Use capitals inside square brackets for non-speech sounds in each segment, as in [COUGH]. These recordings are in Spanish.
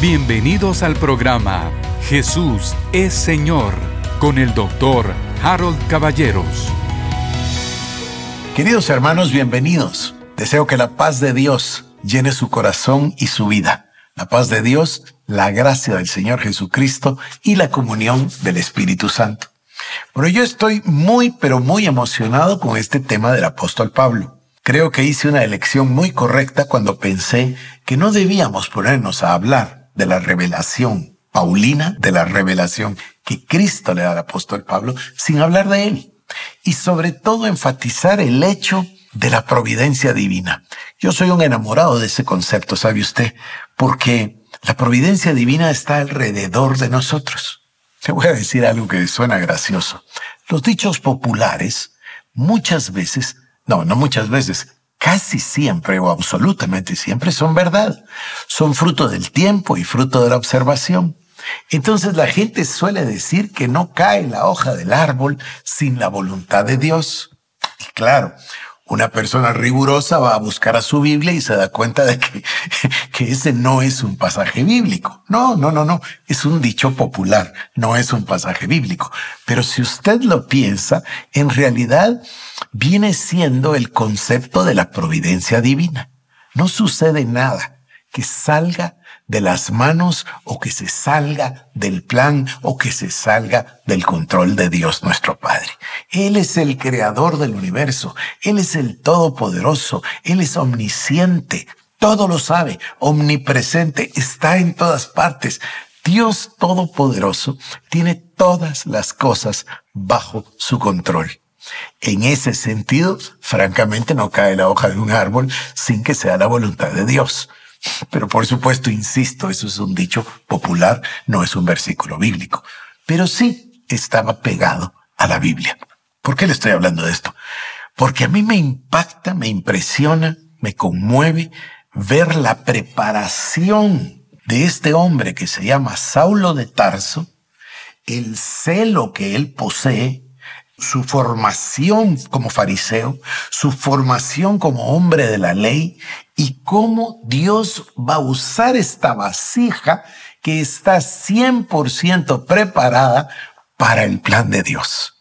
Bienvenidos al programa Jesús es Señor con el doctor Harold Caballeros. Queridos hermanos, bienvenidos. Deseo que la paz de Dios llene su corazón y su vida. La paz de Dios, la gracia del Señor Jesucristo y la comunión del Espíritu Santo. Bueno, yo estoy muy, pero muy emocionado con este tema del apóstol Pablo. Creo que hice una elección muy correcta cuando pensé que no debíamos ponernos a hablar de la revelación paulina, de la revelación que Cristo le da al apóstol Pablo, sin hablar de él. Y sobre todo enfatizar el hecho de la providencia divina. Yo soy un enamorado de ese concepto, ¿sabe usted? Porque la providencia divina está alrededor de nosotros. Te voy a decir algo que suena gracioso. Los dichos populares muchas veces, no, no muchas veces, casi siempre o absolutamente siempre son verdad. Son fruto del tiempo y fruto de la observación. Entonces la gente suele decir que no cae la hoja del árbol sin la voluntad de Dios. Y claro, una persona rigurosa va a buscar a su Biblia y se da cuenta de que, [LAUGHS] que, ese no es un pasaje bíblico. No, no, no, no. Es un dicho popular. No es un pasaje bíblico. Pero si usted lo piensa, en realidad viene siendo el concepto de la providencia divina. No sucede nada que salga de las manos o que se salga del plan o que se salga del control de Dios nuestro Padre. Él es el creador del universo, Él es el todopoderoso, Él es omnisciente, todo lo sabe, omnipresente, está en todas partes. Dios Todopoderoso tiene todas las cosas bajo su control. En ese sentido, francamente, no cae la hoja de un árbol sin que sea la voluntad de Dios. Pero por supuesto, insisto, eso es un dicho popular, no es un versículo bíblico. Pero sí estaba pegado a la Biblia. ¿Por qué le estoy hablando de esto? Porque a mí me impacta, me impresiona, me conmueve ver la preparación de este hombre que se llama Saulo de Tarso, el celo que él posee, su formación como fariseo, su formación como hombre de la ley y cómo Dios va a usar esta vasija que está 100% preparada para el plan de Dios.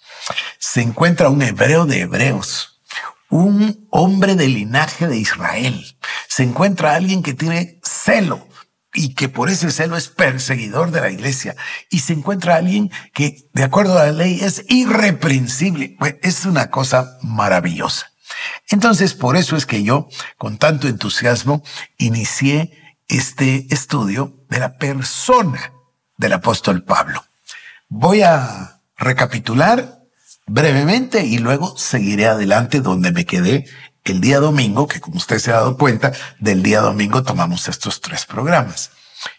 Se encuentra un hebreo de hebreos, un hombre del linaje de Israel. Se encuentra alguien que tiene celo y que por ese celo es perseguidor de la iglesia. Y se encuentra alguien que, de acuerdo a la ley, es irreprensible. es una cosa maravillosa. Entonces, por eso es que yo, con tanto entusiasmo, inicié este estudio de la persona del apóstol Pablo. Voy a recapitular brevemente y luego seguiré adelante donde me quedé el día domingo, que como usted se ha dado cuenta, del día domingo tomamos estos tres programas.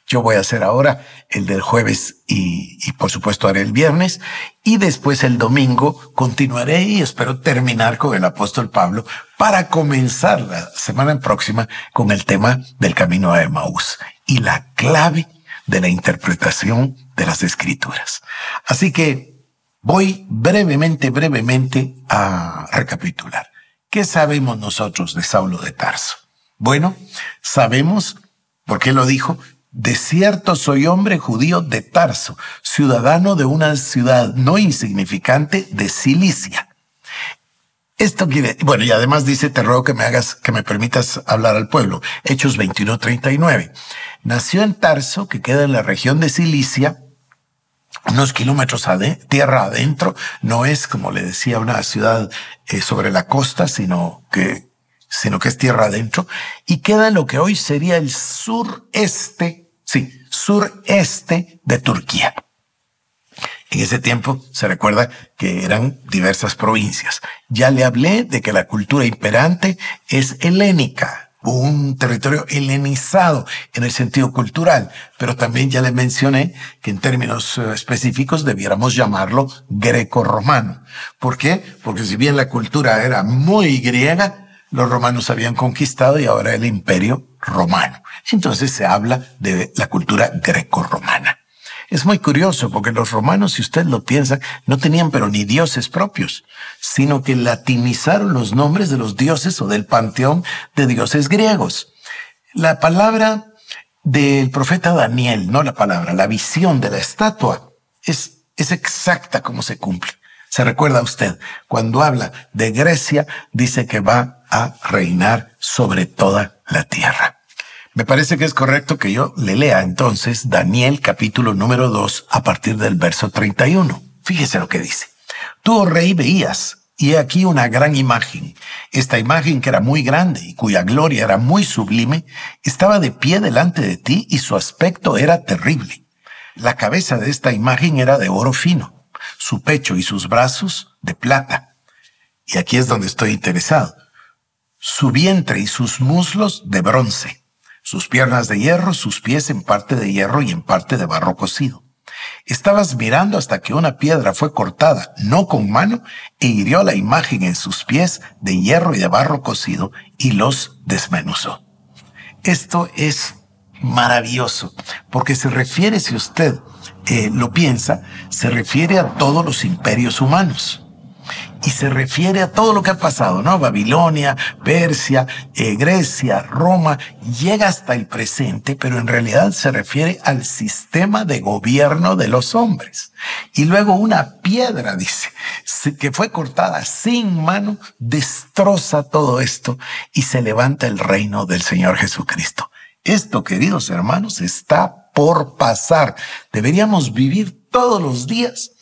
Yo voy a hacer ahora el del jueves y, y, por supuesto haré el viernes y después el domingo continuaré y espero terminar con el apóstol Pablo para comenzar la semana próxima con el tema del camino a Emaús y la clave de la interpretación de las escrituras. Así que voy brevemente, brevemente a recapitular. ¿Qué sabemos nosotros de Saulo de Tarso? Bueno, sabemos, porque lo dijo, de cierto soy hombre judío de Tarso, ciudadano de una ciudad no insignificante de Cilicia. Esto quiere, bueno, y además dice, te ruego que me hagas, que me permitas hablar al pueblo. Hechos 21:39. Nació en Tarso, que queda en la región de Cilicia, unos kilómetros de tierra adentro. No es, como le decía, una ciudad eh, sobre la costa, sino que, sino que es tierra adentro. Y queda en lo que hoy sería el sureste, sí, sureste de Turquía. En ese tiempo se recuerda que eran diversas provincias. Ya le hablé de que la cultura imperante es helénica, un territorio helenizado en el sentido cultural, pero también ya le mencioné que en términos eh, específicos debiéramos llamarlo greco-romano. ¿Por qué? Porque si bien la cultura era muy griega, los romanos habían conquistado y ahora el imperio romano. Entonces se habla de la cultura greco-romana. Es muy curioso porque los romanos, si usted lo piensa, no tenían pero ni dioses propios, sino que latinizaron los nombres de los dioses o del panteón de dioses griegos. La palabra del profeta Daniel, no la palabra, la visión de la estatua es, es exacta como se cumple. Se recuerda usted, cuando habla de Grecia, dice que va a reinar sobre toda la tierra. Me parece que es correcto que yo le lea entonces Daniel capítulo número 2 a partir del verso 31. Fíjese lo que dice. Tú, oh rey, veías, y he aquí una gran imagen. Esta imagen que era muy grande y cuya gloria era muy sublime, estaba de pie delante de ti y su aspecto era terrible. La cabeza de esta imagen era de oro fino su pecho y sus brazos de plata. Y aquí es donde estoy interesado. Su vientre y sus muslos de bronce, sus piernas de hierro, sus pies en parte de hierro y en parte de barro cocido. Estabas mirando hasta que una piedra fue cortada, no con mano, e hirió la imagen en sus pies de hierro y de barro cocido y los desmenuzó. Esto es maravilloso, porque se refiere, si usted eh, lo piensa, se refiere a todos los imperios humanos. Y se refiere a todo lo que ha pasado, ¿no? Babilonia, Persia, eh, Grecia, Roma, llega hasta el presente, pero en realidad se refiere al sistema de gobierno de los hombres. Y luego una piedra, dice, que fue cortada sin mano, destroza todo esto y se levanta el reino del Señor Jesucristo. Esto, queridos hermanos, está por pasar. Deberíamos vivir todos los días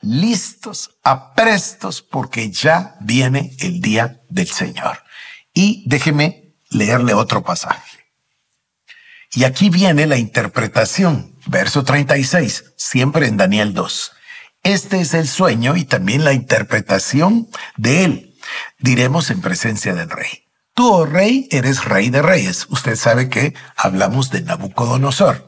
listos, aprestos, porque ya viene el día del Señor. Y déjeme leerle otro pasaje. Y aquí viene la interpretación, verso 36, siempre en Daniel 2. Este es el sueño y también la interpretación de él, diremos en presencia del rey. Tú, oh rey, eres rey de reyes. Usted sabe que hablamos de Nabucodonosor.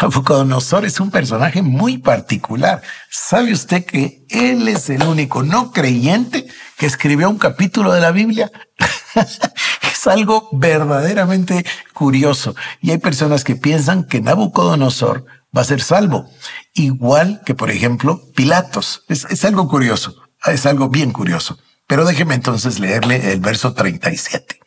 Nabucodonosor es un personaje muy particular. ¿Sabe usted que él es el único no creyente que escribió un capítulo de la Biblia? [LAUGHS] es algo verdaderamente curioso. Y hay personas que piensan que Nabucodonosor va a ser salvo, igual que, por ejemplo, Pilatos. Es, es algo curioso, es algo bien curioso. Pero déjeme entonces leerle el verso 37.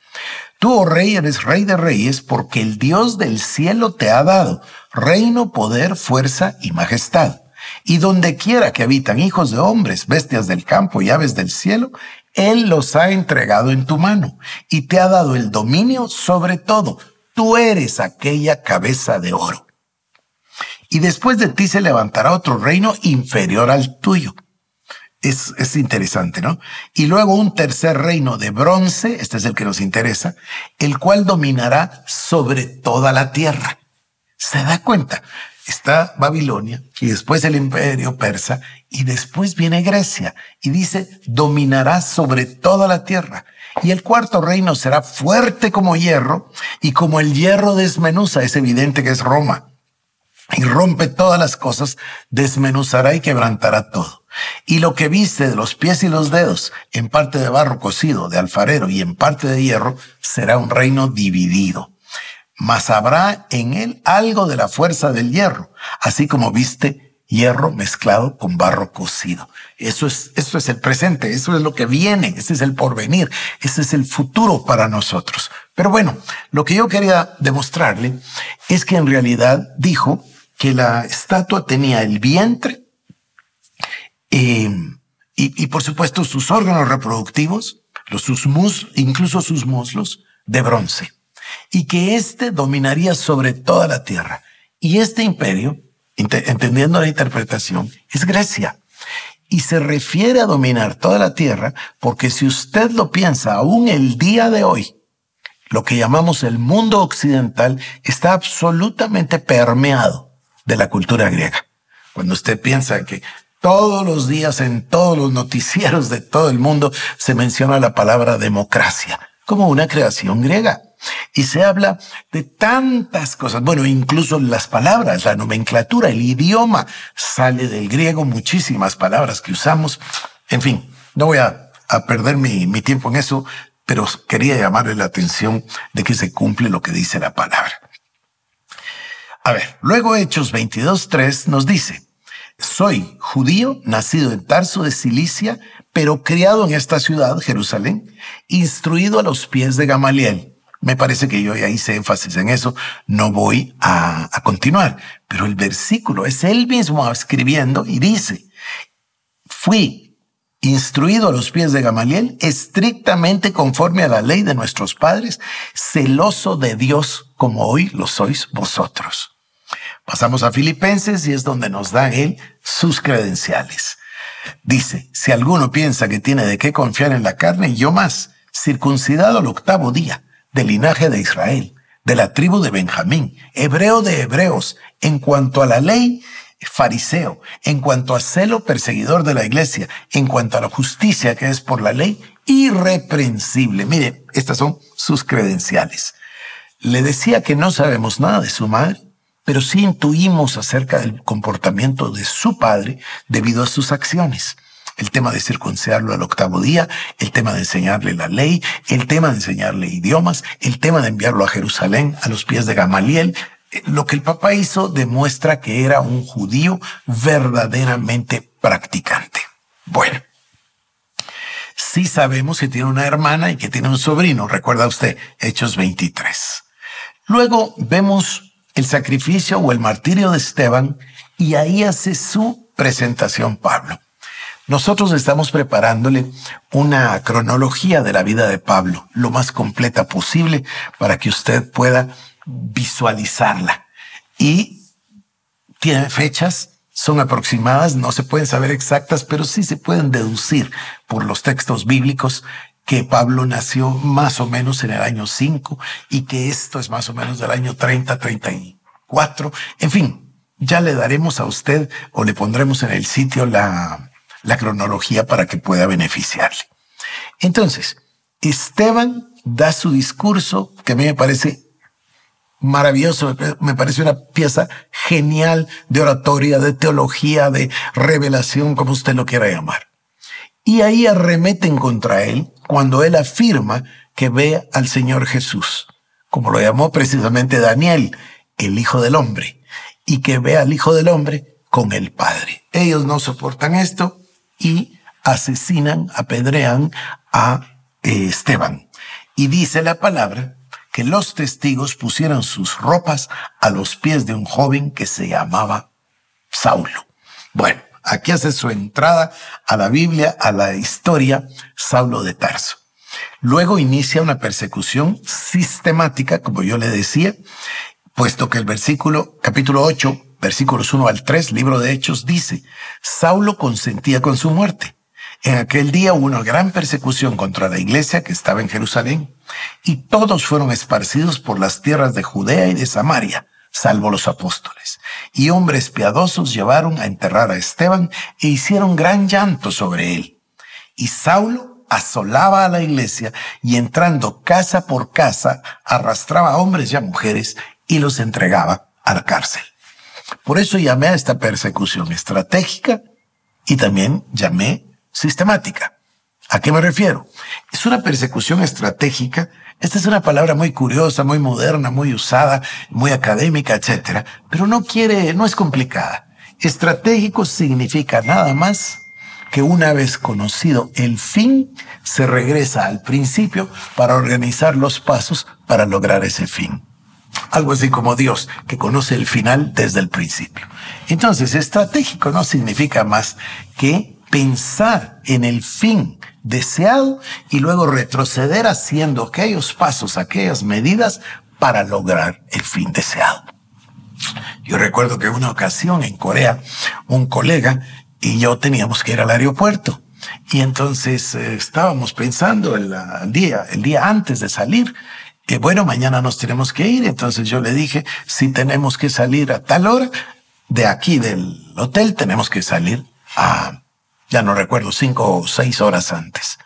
Tú, oh rey, eres rey de reyes porque el Dios del cielo te ha dado reino, poder, fuerza y majestad. Y donde quiera que habitan hijos de hombres, bestias del campo y aves del cielo, Él los ha entregado en tu mano y te ha dado el dominio sobre todo. Tú eres aquella cabeza de oro. Y después de ti se levantará otro reino inferior al tuyo es, es, interesante, ¿no? Y luego un tercer reino de bronce, este es el que nos interesa, el cual dominará sobre toda la tierra. ¿Se da cuenta? Está Babilonia y después el imperio persa y después viene Grecia y dice, dominará sobre toda la tierra. Y el cuarto reino será fuerte como hierro y como el hierro desmenuza, es evidente que es Roma y rompe todas las cosas, desmenuzará y quebrantará todo. Y lo que viste de los pies y los dedos, en parte de barro cocido, de alfarero y en parte de hierro, será un reino dividido. Mas habrá en él algo de la fuerza del hierro, así como viste hierro mezclado con barro cocido. Eso es, eso es el presente, eso es lo que viene, ese es el porvenir, ese es el futuro para nosotros. Pero bueno, lo que yo quería demostrarle es que en realidad dijo que la estatua tenía el vientre eh, y, por supuesto sus órganos reproductivos, los, sus mus, incluso sus muslos, de bronce, y que éste dominaría sobre toda la tierra. Y este imperio, entendiendo la interpretación, es Grecia. Y se refiere a dominar toda la tierra porque si usted lo piensa, aún el día de hoy, lo que llamamos el mundo occidental está absolutamente permeado de la cultura griega. Cuando usted piensa que todos los días en todos los noticieros de todo el mundo se menciona la palabra democracia como una creación griega. Y se habla de tantas cosas, bueno, incluso las palabras, la nomenclatura, el idioma sale del griego, muchísimas palabras que usamos. En fin, no voy a, perder mi, mi tiempo en eso, pero quería llamarle la atención de que se cumple lo que dice la palabra. A ver, luego Hechos 22.3 nos dice, soy judío, nacido en Tarso de Cilicia, pero criado en esta ciudad, Jerusalén, instruido a los pies de Gamaliel, Me parece que yo ya hice énfasis en eso, no voy a, continuar, pero el versículo es él mismo escribiendo y dice, fui instruido a los pies de Gamaliel, estrictamente conforme a la ley de nuestros padres, celoso de Dios como hoy lo sois vosotros. Pasamos a Filipenses y es donde nos da él sus credenciales. Dice, si alguno piensa que tiene de qué confiar en la carne, yo más, circuncidado al octavo día, del linaje de Israel, de la tribu de Benjamín, hebreo de hebreos, en cuanto a la ley, fariseo, en cuanto a celo, perseguidor de la iglesia, en cuanto a la justicia que es por la ley, irreprensible. Mire, estas son sus credenciales. Le decía que no sabemos nada de su madre, pero sí intuimos acerca del comportamiento de su padre debido a sus acciones. El tema de circuncidarlo al octavo día, el tema de enseñarle la ley, el tema de enseñarle idiomas, el tema de enviarlo a Jerusalén a los pies de Gamaliel. Eh, lo que el papá hizo demuestra que era un judío verdaderamente practicante. Bueno, sí sabemos que tiene una hermana y que tiene un sobrino, recuerda usted, Hechos 23. Luego vemos el sacrificio o el martirio de Esteban y ahí hace su presentación Pablo. Nosotros estamos preparándole una cronología de la vida de Pablo, lo más completa posible para que usted pueda visualizarla. Y tiene fechas, son aproximadas, no se pueden saber exactas, pero sí se pueden deducir por los textos bíblicos que Pablo nació más o menos en el año 5 y que esto es más o menos del año 30, 34. En fin, ya le daremos a usted o le pondremos en el sitio la, la cronología para que pueda beneficiarle. Entonces, Esteban da su discurso que a mí me parece maravilloso, me parece una pieza genial de oratoria, de teología, de revelación, como usted lo quiera llamar. Y ahí arremeten contra él cuando él afirma que ve al Señor Jesús, como lo llamó precisamente Daniel, el Hijo del Hombre, y que ve al Hijo del Hombre con el Padre. Ellos no soportan esto y asesinan, apedrean a eh, Esteban. Y dice la palabra que los testigos pusieron sus ropas a los pies de un joven que se llamaba Saulo. Bueno, Aquí hace su entrada a la Biblia, a la historia, Saulo de Tarso. Luego inicia una persecución sistemática, como yo le decía, puesto que el versículo, capítulo 8, versículos 1 al 3, libro de Hechos, dice, Saulo consentía con su muerte. En aquel día hubo una gran persecución contra la iglesia que estaba en Jerusalén, y todos fueron esparcidos por las tierras de Judea y de Samaria, salvo los apóstoles. Y hombres piadosos llevaron a enterrar a Esteban e hicieron gran llanto sobre él. Y Saulo asolaba a la iglesia y entrando casa por casa arrastraba a hombres y a mujeres y los entregaba a la cárcel. Por eso llamé a esta persecución estratégica y también llamé sistemática. ¿A qué me refiero? Es una persecución estratégica esta es una palabra muy curiosa, muy moderna, muy usada, muy académica, etcétera, pero no quiere, no es complicada. Estratégico significa nada más que una vez conocido el fin, se regresa al principio para organizar los pasos para lograr ese fin. Algo así como Dios, que conoce el final desde el principio. Entonces, estratégico no significa más que pensar en el fin deseado y luego retroceder haciendo aquellos pasos, aquellas medidas para lograr el fin deseado. Yo recuerdo que una ocasión en Corea, un colega y yo teníamos que ir al aeropuerto. Y entonces eh, estábamos pensando el, día, el día antes de salir, que bueno, mañana nos tenemos que ir. Entonces yo le dije, si tenemos que salir a tal hora, de aquí del hotel tenemos que salir a ya no recuerdo, cinco o seis horas antes.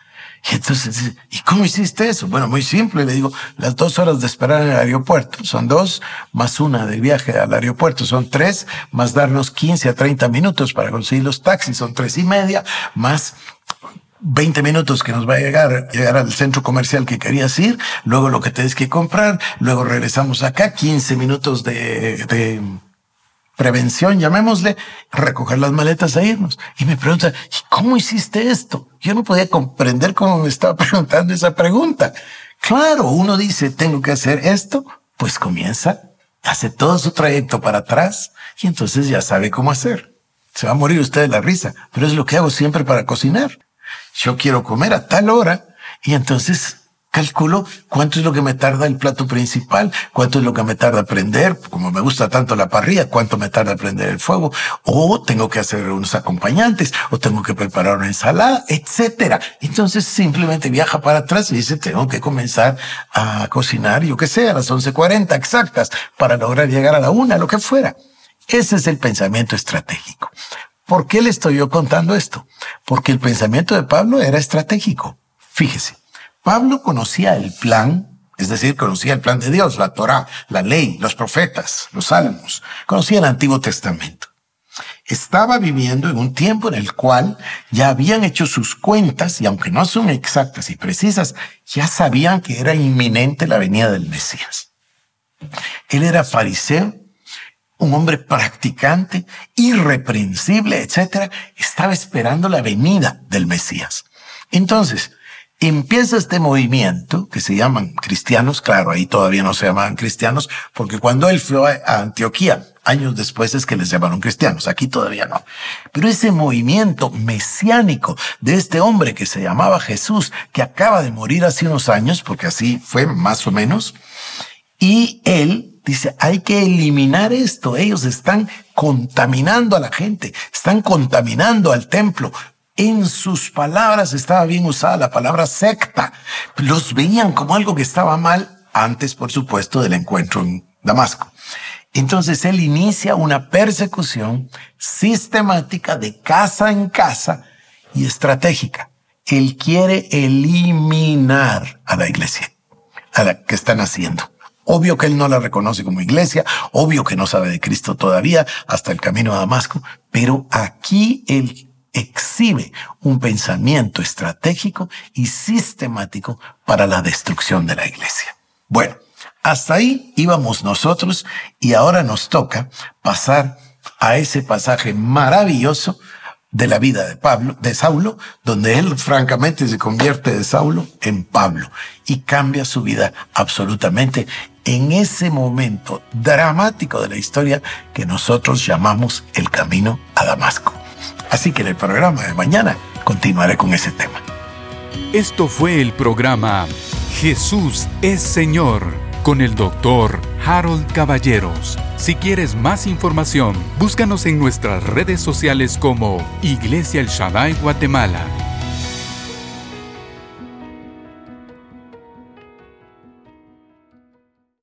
Y entonces, ¿y cómo hiciste eso? Bueno, muy simple, le digo, las dos horas de esperar en el aeropuerto, son dos, más una de viaje al aeropuerto, son tres, más darnos 15 a 30 minutos para conseguir los taxis, son tres y media, más 20 minutos que nos va a llegar, llegar al centro comercial que querías ir, luego lo que tienes que comprar, luego regresamos acá, 15 minutos de, de prevención, llamémosle, recoger las maletas e irnos. Y me pregunta, ¿y cómo hiciste esto? Yo no podía comprender cómo me estaba [LAUGHS] preguntando esa pregunta. Claro, uno dice, tengo que hacer esto, pues comienza, hace todo su trayecto para atrás y entonces ya sabe cómo hacer. Se va a morir usted de la risa, pero es lo que hago siempre para cocinar. Yo quiero comer a tal hora y entonces calculo cuánto es lo que me tarda el plato principal, cuánto es lo que me tarda prender, como me gusta tanto la parrilla, cuánto me tarda prender el fuego, o tengo que hacer unos acompañantes, o tengo que preparar una ensalada, etcétera. Entonces simplemente viaja para atrás y dice, tengo que comenzar a cocinar, yo que sé, a las 11.40 exactas, para lograr llegar a la una, lo que fuera. Ese es el pensamiento estratégico. ¿Por qué le estoy yo contando esto? Porque el pensamiento de Pablo era estratégico. Fíjese, Pablo conocía el plan, es decir, conocía el plan de Dios, la Torah, la ley, los profetas, los salmos, conocía el Antiguo Testamento. Estaba viviendo en un tiempo en el cual ya habían hecho sus cuentas y aunque no son exactas y precisas, ya sabían que era inminente la venida del Mesías. Él era fariseo, un hombre practicante, irreprensible, etc. Estaba esperando la venida del Mesías. Entonces, empieza este movimiento que se llaman cristianos, claro, ahí todavía no se llamaban cristianos, porque cuando él fue a Antioquía, años después es que les llamaron cristianos, aquí todavía no. Pero ese movimiento mesiánico de este hombre que se llamaba Jesús, que acaba de morir hace unos años, porque así fue más o menos, y él dice, hay que eliminar esto, ellos están contaminando a la gente, están contaminando al templo, en sus palabras estaba bien usada la palabra secta. Los veían como algo que estaba mal antes, por supuesto, del encuentro en Damasco. Entonces él inicia una persecución sistemática de casa en casa y estratégica. Él quiere eliminar a la iglesia, a la que están haciendo. Obvio que él no la reconoce como iglesia, obvio que no sabe de Cristo todavía hasta el camino a Damasco, pero aquí él exhibe un pensamiento estratégico y sistemático para la destrucción de la iglesia. Bueno, hasta ahí íbamos nosotros y ahora nos toca pasar a ese pasaje maravilloso de la vida de Pablo, de Saulo, donde él francamente se convierte de Saulo en Pablo y cambia su vida absolutamente en ese momento dramático de la historia que nosotros llamamos el camino a Damasco. Así que en el programa de mañana continuaré con ese tema. Esto fue el programa Jesús es Señor con el doctor Harold Caballeros. Si quieres más información, búscanos en nuestras redes sociales como Iglesia El Shaddai Guatemala